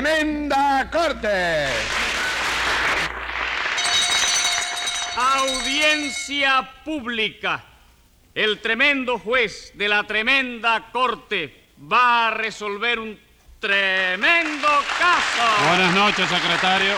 tremenda corte. Audiencia pública. El tremendo juez de la tremenda corte va a resolver un tremendo caso. Buenas noches, secretario.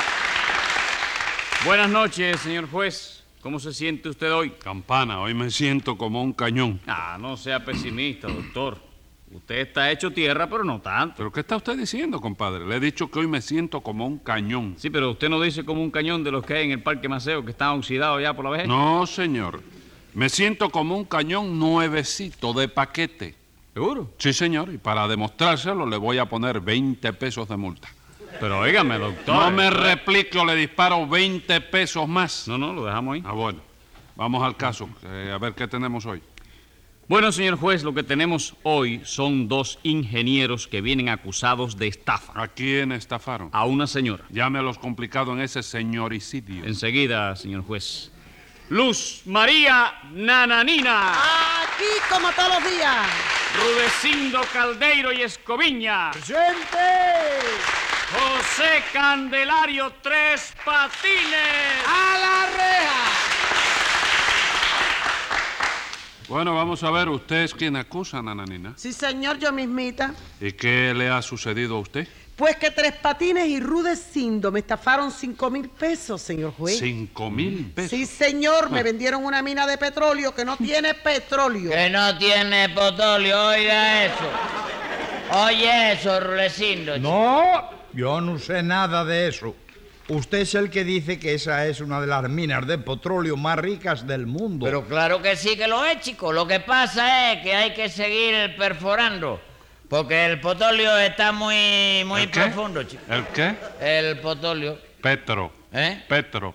Buenas noches, señor juez. ¿Cómo se siente usted hoy? Campana, hoy me siento como un cañón. Ah, no sea pesimista, doctor. Usted está hecho tierra, pero no tanto. ¿Pero qué está usted diciendo, compadre? Le he dicho que hoy me siento como un cañón. Sí, pero usted no dice como un cañón de los que hay en el Parque Maceo que están oxidados ya por la vejez. No, señor. Me siento como un cañón nuevecito de paquete. ¿Seguro? Sí, señor, y para demostrárselo le voy a poner 20 pesos de multa. Pero óigame, doctor. No me replico, le disparo 20 pesos más. No, no, lo dejamos ahí. Ah, bueno. Vamos al caso. Eh, a ver qué tenemos hoy. Bueno, señor juez, lo que tenemos hoy son dos ingenieros que vienen acusados de estafa ¿A quién estafaron? a una señora. Llámelos complicado en ese señoricidio. Enseguida, señor juez. Luz María Nananina, Aquí como todos los días. Rudecindo Caldeiro y Escoviña, ¡Presente! José Candelario Tres Patines. ¡A la Bueno, vamos a ver, usted es quien acusa, Nananina. Sí, señor, yo mismita. ¿Y qué le ha sucedido a usted? Pues que Tres Patines y Rudecindo me estafaron cinco mil pesos, señor juez. Cinco mil pesos. Sí, señor, me vendieron una mina de petróleo que no tiene petróleo. Que no tiene petróleo, oiga eso. Oye eso, Rulecindo. No, yo no sé nada de eso. Usted es el que dice que esa es una de las minas de petróleo más ricas del mundo. Pero claro que sí que lo es, chico. Lo que pasa es que hay que seguir perforando. Porque el petróleo está muy, muy profundo, chico. ¿El qué? El petróleo. Petro. ¿Eh? Petro.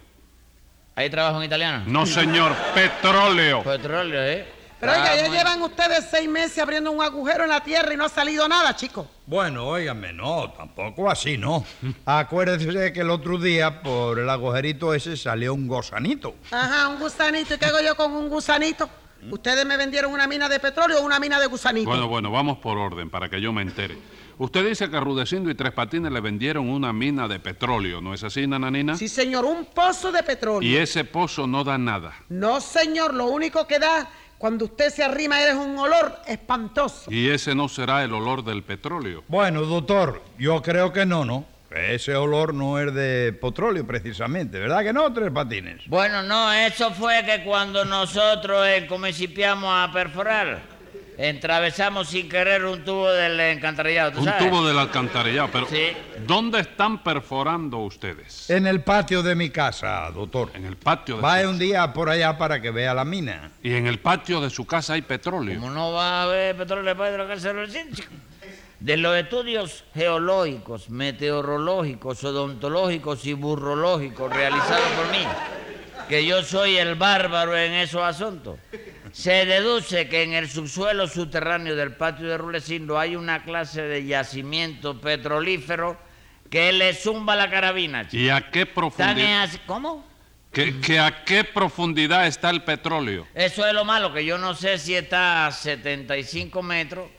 ¿Hay trabajo en italiano? No, señor, petróleo. Petróleo, ¿eh? Pero oiga, ya llevan ustedes seis meses abriendo un agujero en la tierra y no ha salido nada, chicos. Bueno, óigame, no, tampoco así, no. Acuérdese que el otro día por el agujerito ese salió un gozanito. Ajá, un gusanito. ¿Y qué hago yo con un gusanito? Ustedes me vendieron una mina de petróleo o una mina de gusanito. Bueno, bueno, vamos por orden para que yo me entere. Usted dice que Rudecindo y Tres Patines le vendieron una mina de petróleo, ¿no es así, Nananina? Sí, señor, un pozo de petróleo. Y ese pozo no da nada. No, señor, lo único que da cuando usted se arrima es un olor espantoso. Y ese no será el olor del petróleo. Bueno, doctor, yo creo que no, ¿no? Ese olor no es de petróleo precisamente, ¿verdad que no, Tres Patines? Bueno, no, eso fue que cuando nosotros eh, comencipiamos a perforar, entravesamos sin querer un tubo del encantarillado, ¿tú Un sabes? tubo del alcantarillado, pero Sí. ¿dónde están perforando ustedes? En el patio de mi casa, doctor. En el patio de Vaya su un día por allá para que vea la mina. Y en el patio de su casa hay petróleo. ¿Cómo no va a haber petróleo lo que se lo chico? De los estudios geológicos, meteorológicos, odontológicos y burrológicos realizados por mí, que yo soy el bárbaro en esos asuntos, se deduce que en el subsuelo subterráneo del patio de Rulecindo hay una clase de yacimiento petrolífero que le zumba la carabina. chico. ¿Y a qué profundidad? ¿Cómo? que, que a qué profundidad está el petróleo? Eso es lo malo, que yo no sé si está a 75 metros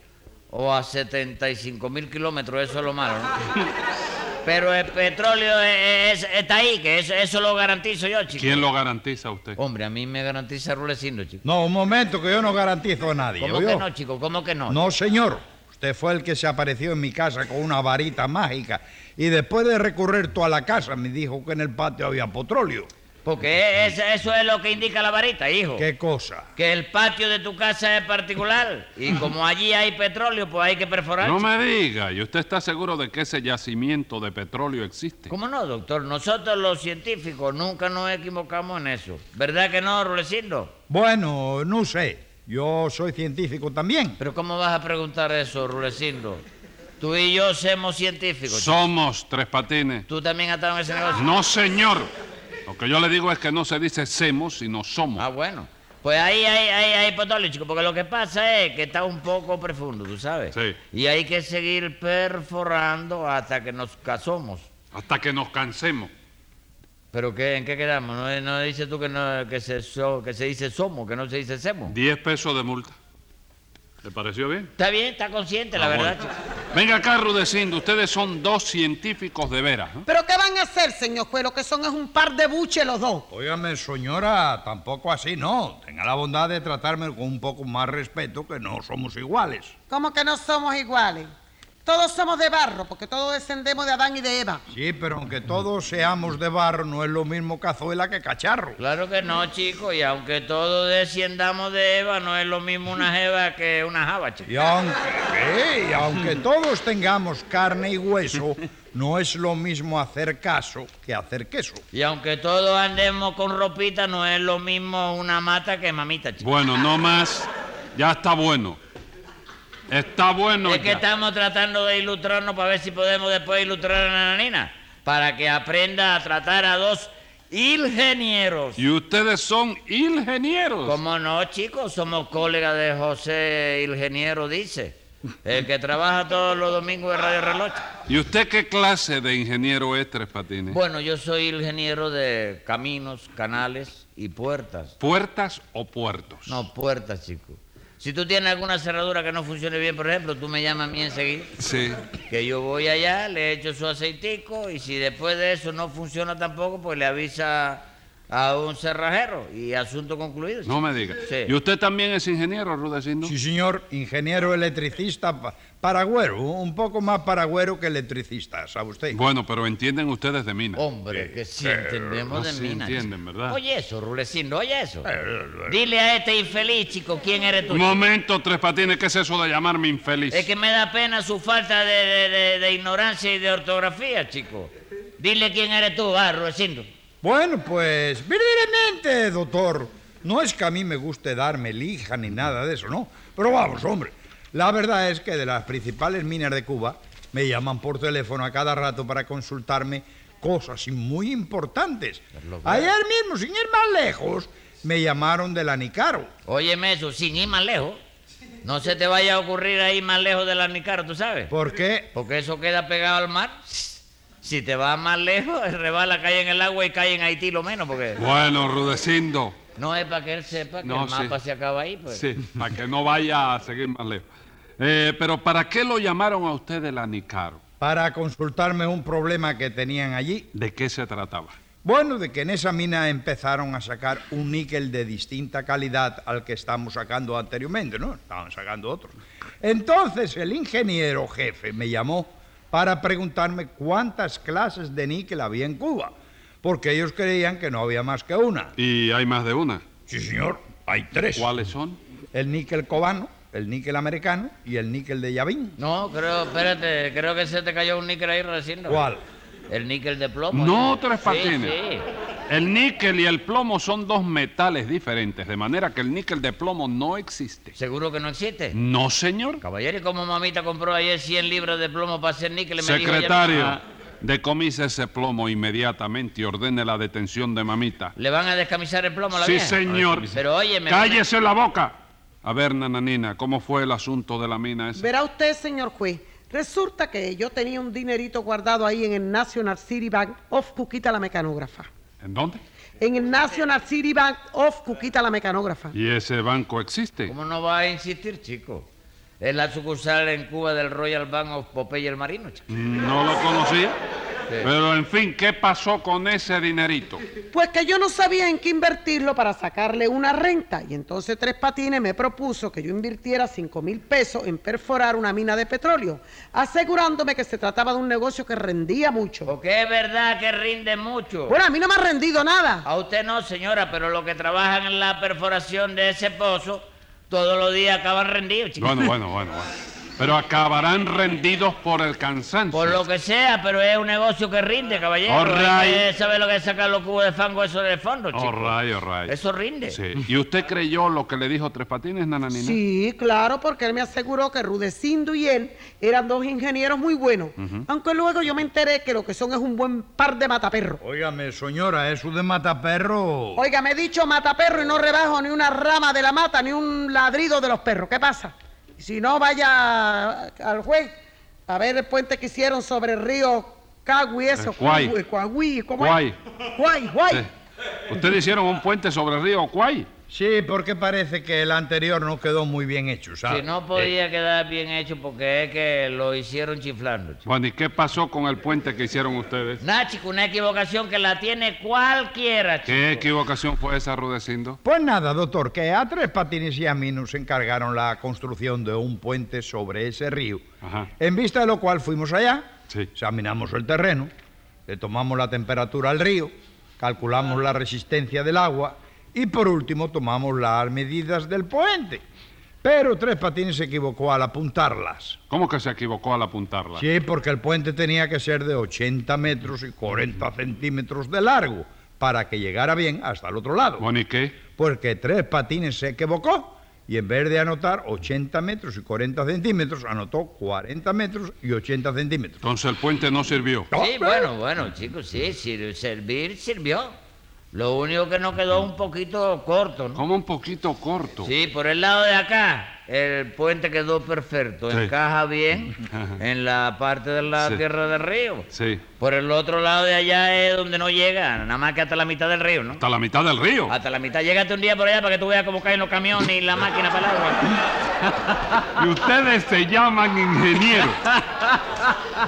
o a 75 mil kilómetros, eso es lo malo, ¿no? Pero el petróleo es- es- está ahí, que eso, eso lo garantizo yo, chico. ¿Quién lo garantiza a usted? Hombre, a mí me garantiza Rulecindo, chico. No, un momento, que yo no garantizo a nadie. ¿Cómo ¿oyó? que no, chico? ¿Cómo que no? No, señor. Usted fue el que se apareció en mi casa con una varita mágica y después de recorrer toda la casa me dijo que en el patio había petróleo. Porque es- eso es lo que indica la varita, hijo. ¿Qué cosa? Que el patio de tu casa es particular y como allí hay petróleo, pues hay que perforar. No me diga, ¿y usted está seguro de que ese yacimiento de petróleo existe? ¿Cómo no, doctor? Nosotros los científicos nunca nos equivocamos en eso. ¿Verdad que no, Rulecindo? Bueno, no sé. Yo soy científico también. Pero ¿cómo vas a preguntar eso, Rulecindo? Tú y yo somos científicos. chico. Somos Tres Patines. ¿Tú también has estado en ese negocio? No, señor. Lo que yo le digo es que no se dice semos, sino somos. Ah, bueno. Pues ahí hay, hay, hay petróleo, chico, porque lo que pasa es que está un poco profundo, ¿tú sabes? Sí. Y hay que seguir perforando hasta que nos casamos. Hasta que nos cansemos. ¿Pero qué, en qué quedamos? ¿No, no dices tú que, no, que, se, so- que se dice somos, que no se dice semos? Diez pesos de multa. ¿Le pareció bien? Está bien, está consciente, la Ah, verdad, bueno. Venga acá, Rudecindo, ustedes son dos científicos de veras. ¿no? ¿Pero qué van a hacer, señor juez? Lo que son es un par de buches los dos. Óigame, señora, tampoco así, no. Tenga la bondad de tratarme con un poco más respeto, que no somos iguales. ¿Cómo que no somos iguales? Todos somos de barro, porque todos descendemos de Adán y de Eva. Sí, pero aunque todos seamos de barro, no es lo mismo cazuela que cacharro. Claro que no, chico, y aunque todos desciendamos de Eva, no es lo mismo una jeva que una java, chico. Y aunque, sí, y aunque todos tengamos carne y hueso, no es lo mismo hacer caso que hacer queso. Y aunque todos andemos con ropita, no es lo mismo una mata que mamita, chico. Bueno, no más. Ya está bueno. Está bueno. es que estamos tratando de ilustrarnos para ver si podemos después ilustrar a la nanina. Para que aprenda a tratar a dos ingenieros. Y ustedes son ingenieros. ¿Cómo no, chicos? Somos colegas de José Ingeniero, dice. El que trabaja todos los domingos en Radio Reloj. ¿Y usted qué clase de ingeniero es, Tres Patines? Bueno, yo soy ingeniero de caminos, canales y puertas. ¿Puertas o puertos? No, puertas, chico. Si tú tienes alguna cerradura que no funcione bien, por ejemplo, tú me llamas a mí enseguida. Sí. Que yo voy allá, le echo su aceitico y si después de eso no funciona tampoco, pues le avisa a un cerrajero y asunto concluido. No me diga. Sí. ¿Y usted también es ingeniero, Rudecindo? Sí, señor, ingeniero electricista, pa- paragüero, un poco más paragüero que electricista, ¿sabe usted? Bueno, pero entienden ustedes de mina. Hombre, que sí entendemos de se mina. entienden. ¿verdad? Oye eso, Rulecindo, oye eso. Dile a este infeliz, chico, quién eres tú. Un momento, Tres Patines, ¿qué es eso de llamarme infeliz? Es que me da pena su falta de, de- de- de ignorancia y de ortografía, chico. Dile quién eres tú, va, Rulecindo. Bueno, pues, verdaderamente, doctor, no es que a mí me guste darme lija ni nada de eso, ¿no? Pero vamos, hombre, la verdad es que de las principales minas de Cuba me llaman por teléfono a cada rato para consultarme cosas muy importantes. Ayer mismo, sin ir más lejos, me llamaron de la Nicaro. Óyeme eso, sin ir más lejos. No se te vaya a ocurrir ahí más lejos de la Nicaro, ¿tú sabes? ¿Por qué? Porque eso queda pegado al mar. Si te vas más lejos, el rebala cae en el agua y cae en Haití lo menos, porque Bueno, Rudecindo. no es para que él sepa que No, el mapa sí. se acaba ahí, pues. Sí, para que no vaya a seguir más lejos. Eh, pero ¿para qué lo llamaron a usted de la Nicaro? Para consultarme un problema que tenían allí. ¿De qué se trataba? Bueno, de que en esa mina empezaron a sacar un níquel de distinta calidad al que estamos sacando anteriormente, ¿no? Estaban sacando otros. Entonces el ingeniero jefe me llamó para preguntarme cuántas clases de níquel había en Cuba, porque ellos creían que no había más que una. Y hay más de una. Sí, señor, hay tres. ¿Cuáles son? El níquel cubano, el níquel americano y el níquel de Yavin. No, creo, espérate, creo que se te cayó un níquel ahí recién. ¿no? ¿Cuál? El níquel de plomo. No, ¿eh? Tres Sí, Patines. sí. El níquel y el plomo son dos metales diferentes, de manera que el níquel de plomo no existe. ¿Seguro que no existe? No, señor. Caballero, ¿y cómo mamita compró ayer 100 libras de plomo para hacer níquel? Me dijo Secretario, Ah, decomise ese plomo inmediatamente y ordene la detención de mamita. ¿Le van a descamisar el plomo a la Sí, vieja? señor. Pero oye, me... ¡Cállese la boca! A ver, nananina, ¿cómo fue el asunto de la mina esa? Verá usted, señor juez. Resulta que yo tenía un dinerito guardado ahí en el National City Bank of Cuquita la mecanógrafa. ¿En dónde? En el National City Bank of Cuquita la mecanógrafa. ¿Y ese banco existe? ¿Cómo no va a insistir, chico? Es la sucursal en Cuba del Royal Bank of Popeye el Marino, chico. No lo conocía. Pero, en fin, ¿qué pasó con ese dinerito? Pues que yo no sabía en qué invertirlo para sacarle una renta. Y entonces Tres Patines me propuso que yo invirtiera cinco mil pesos en perforar una mina de petróleo, asegurándome que se trataba de un negocio que rendía mucho. Porque es verdad que rinde mucho. Bueno, a mí no me ha rendido nada. A usted no, señora, pero los que trabajan en la perforación de ese pozo, todos los días acaban rendidos, chico. Bueno, bueno, bueno, bueno. Pero acabarán rendidos por el cansancio. Por lo que sea, pero es un negocio que rinde, caballero. All right. saber lo que es sacar los cubos de fango eso del fondo, chico. All right, all right. Eso rinde. Sí. ¿Y usted creyó lo que le dijo Tres Patines, nananina? Sí, claro, porque él me aseguró que Rudecindo y él eran dos ingenieros muy buenos. Aunque luego yo me enteré que lo que son es un buen par de mataperros. Óigame, señora, eso de mataperro. Oiga, me he dicho mataperro y no rebajo ni una rama de la mata ni un ladrido de los perros. ¿Qué pasa? Si no, vaya al juez a ver el puente que hicieron sobre el río Cagui, eso. Eh, Cuay. Cuagüí, ¿cómo Cuay. es? Cuay, Cuay. Sí. ¿Ustedes hicieron un puente sobre el río Cuay? Sí, porque parece que el anterior no quedó muy bien hecho, ¿sabes? Si no podía quedar bien hecho porque es que lo hicieron chiflando. chico. Bueno, ¿y qué pasó con el puente que hicieron ustedes? Nada, chico, una equivocación que la tiene cualquiera, chico. ¿Qué equivocación fue esa, Rudecindo? Pues nada, doctor, que a Tres Patines y a mí nos encargaron la construcción de un puente sobre ese río. Ajá. En vista de lo cual fuimos allá, Sí. examinamos el terreno, le tomamos la temperatura al río, calculamos la resistencia del agua y por último tomamos las medidas del puente. Pero Tres Patines se equivocó al apuntarlas. ¿Cómo que se equivocó al apuntarla? Sí, porque el puente tenía que ser de 80 metros y 40 centímetros de largo para que llegara bien hasta el otro lado. Bueno, ¿y qué? Porque Tres Patines se equivocó y en vez de anotar 80 metros y 40 centímetros, anotó 40 metros y 80 centímetros. Entonces el puente no sirvió. Sí, bueno, bueno, chicos, sí, sir- servir sirvió. Lo único que nos quedó un poquito corto, ¿no? Como un poquito corto. Sí, por el lado de acá, el puente quedó perfecto, Sí. encaja bien en la parte de la Sí. tierra del río. Sí. Por el otro lado de allá es donde no llega, nada más que hasta la mitad del río, ¿no? Hasta la mitad del río. Hasta la mitad. Llégate un día por allá para que tú veas cómo caen los camiones y la máquina para el agua. Y ustedes se llaman ingenieros.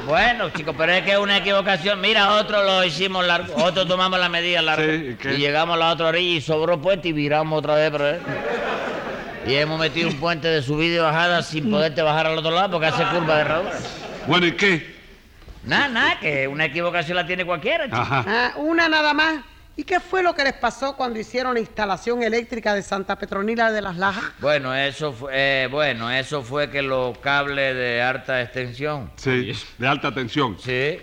Bueno, chicos, pero es que es una equivocación. Mira, otro lo hicimos largo, otro tomamos la medida larga. Sí, ¿y qué? y llegamos a la otra orilla y sobró puente y viramos otra vez, pero Y hemos metido un puente de subida y bajada sin poderte bajar al otro lado porque hace curva de herradura. Bueno, ¿y qué? Nada, nada, que una equivocación la tiene cualquiera, chico. Ajá. Ah, una nada más. ¿Y qué fue lo que les pasó cuando hicieron la instalación eléctrica de Santa Petronila de las Lajas? Bueno, eso fue, eh, bueno, eso fue que los cables de alta extensión. Sí, de alta tensión. Sí.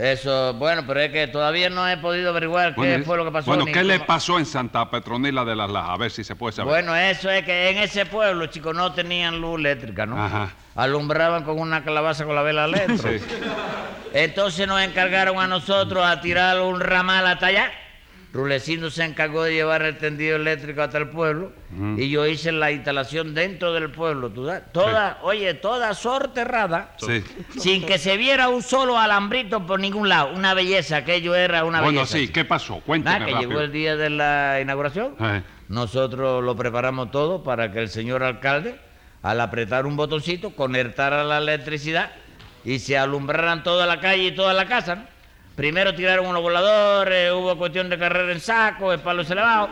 Eso, bueno, pero es que todavía no he podido averiguar qué fue lo que pasó. Bueno, ¿qué le pasó en Santa Petronila de las Lajas? A ver si se puede saber. Bueno, eso es que en ese pueblo, chicos, no tenían luz eléctrica, ¿no? Ajá. Alumbraban con una calabaza con la vela eléctrica. Sí. Entonces nos encargaron a nosotros a tirar un ramal hasta allá. Rulecindo se encargó de llevar el tendido eléctrico hasta el pueblo y yo hice la instalación dentro del pueblo, ¿tú sabes? Toda, oye, toda sorterrada, Sí. sin que se viera un solo alambrito por ningún lado. Una belleza, aquello era una Bueno, belleza. sí, ¿qué pasó? Cuénteme Nada, que rápido. llegó el día de la inauguración. Eh. Nosotros lo preparamos todo para que el señor alcalde, al apretar un botoncito, conectara la electricidad y se alumbraran toda la calle y toda la casa. ¿no? Primero tiraron unos voladores, hubo cuestión de carrera en saco, el palo se elevado.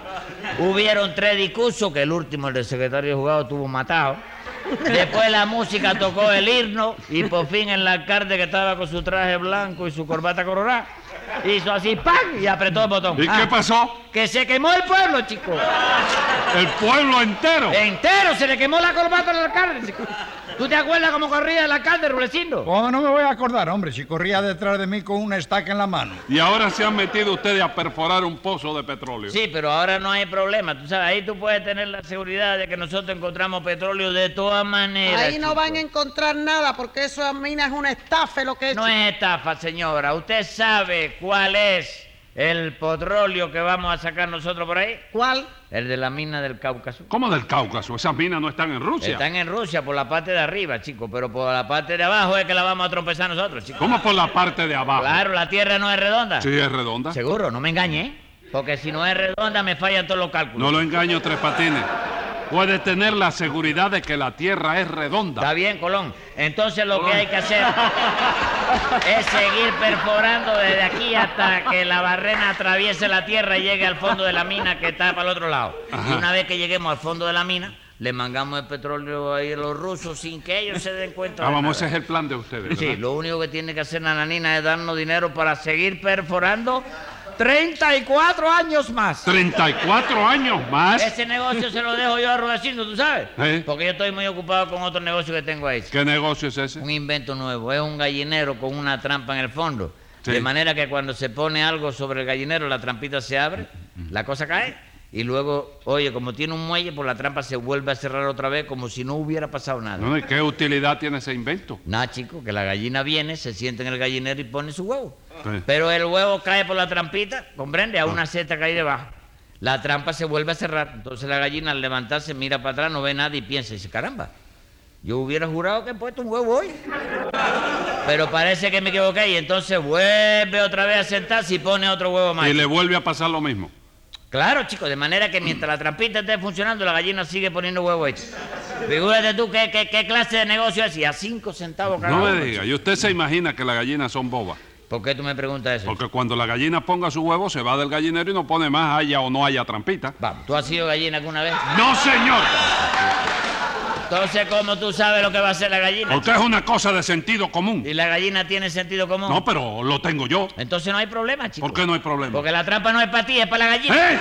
Hubieron tres discursos, que el último, el del secretario de jugado, tuvo matado. Después la música tocó el himno y por fin el alcalde que estaba con su traje blanco y su corbata coronada hizo así ¡pam! y apretó el botón. ¿Y Ah, qué pasó? Que se quemó el pueblo, chico. El pueblo entero. Entero, se le quemó la corbata al alcalde. chico. ¿Tú te acuerdas cómo corría el alcalde, Rulecindo? ¿Cómo no me voy a acordar, hombre, si corría detrás de mí con una estaca en la mano? Y ahora se han metido ustedes a perforar un pozo de petróleo. Sí, pero ahora no hay problema. Tú sabes, ahí tú puedes tener la seguridad de que nosotros encontramos petróleo de todas maneras. Ahí no chico. van a encontrar nada porque eso a mí es una estafa lo que es. No es estafa, señora. ¿Usted sabe cuál es el petróleo que vamos a sacar nosotros por ahí? ¿Cuál? El de la mina del Cáucaso. ¿Cómo del Cáucaso? Esas minas no están en Rusia. Están en Rusia por la parte de arriba, chico, pero por la parte de abajo es que la vamos a tropezar nosotros, chico. ¿Cómo por la parte de abajo? Claro, la tierra no es redonda. Sí, es redonda. Seguro, no me engañe, ¿eh? Porque si no es redonda me fallan todos los cálculos. No lo engaño, Tres Patines. Puede tener la seguridad de que la tierra es redonda. Está bien, Colón. Entonces lo que hay que hacer es seguir perforando desde aquí hasta que la barrena atraviese la tierra y llegue al fondo de la mina que está para el otro lado. Ajá. Y una vez que lleguemos al fondo de la mina, le mangamos el petróleo ahí a los rusos sin que ellos se den cuenta. Ah, vamos, ese es el plan de ustedes. Sí, lo único que tiene que hacer Nananina es darnos dinero para seguir perforando 34 años más. 34 años más. Ese negocio se lo dejo yo a Rudecindo, ¿tú sabes? ¿Eh? Porque yo estoy muy ocupado con otro negocio que tengo ahí. ¿Qué negocio es ese? Un invento nuevo. Es un gallinero con una trampa en el fondo. Sí. De manera que cuando se pone algo sobre el gallinero, la trampita se abre, la cosa cae. Y luego, oye, como tiene un muelle, pues la trampa se vuelve a cerrar otra vez como si no hubiera pasado nada. No, ¿y ¿Qué utilidad tiene ese invento? Nada, chico, que la gallina viene, se sienta en el gallinero y pone su huevo. Sí. Pero el huevo cae por la trampita, comprende, a una seta que hay debajo. La trampa se vuelve a cerrar. Entonces la gallina al levantarse mira para atrás, no ve nada y piensa, y dice, caramba, yo hubiera jurado que he puesto un huevo hoy. Pero parece que me equivoqué y entonces vuelve otra vez a sentarse y pone otro huevo más. Y le vuelve a pasar lo mismo. Claro, chico, de manera que mientras la trampita esté funcionando, la gallina sigue poniendo huevos hechos. Figúrate tú qué, qué- qué clase de negocio es y a cinco centavos cada No me uno, diga, chico. ¿y usted se imagina que las gallinas son bobas? ¿Por qué tú me preguntas eso? Porque cuando la gallina ponga su huevo, se va del gallinero y no pone más haya o no haya trampita. Vamos, ¿tú has sido gallina alguna vez? ¡No, señor! Entonces, ¿cómo tú sabes lo que va a hacer la gallina? Porque es una cosa de sentido común. ¿Y la gallina tiene sentido común? No, pero lo tengo yo. Entonces no hay problema, chico. ¿Por qué no hay problema? Porque la trampa no es para ti, es para la gallina. ¡Eh!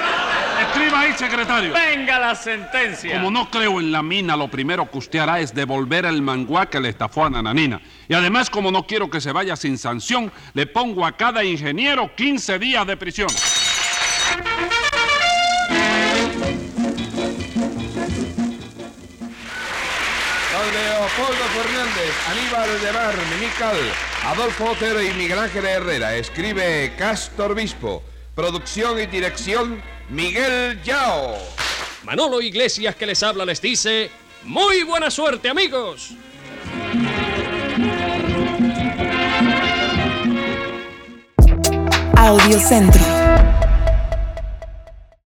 Escriba ahí, secretario. Venga la sentencia. Como no creo en la mina, lo primero que usted hará es devolver el manguá que le estafó a Nananina. Y además, como no quiero que se vaya sin sanción, le pongo a cada ingeniero 15 días de prisión. Leopoldo Fernández, Aníbal de Mar, Mimical, Adolfo Otero y Miguel Ángel Herrera. Escribe Castor Bispo. Producción y dirección Miguel Yao. Manolo Iglesias que les habla les dice, muy buena suerte amigos. Audiocentro.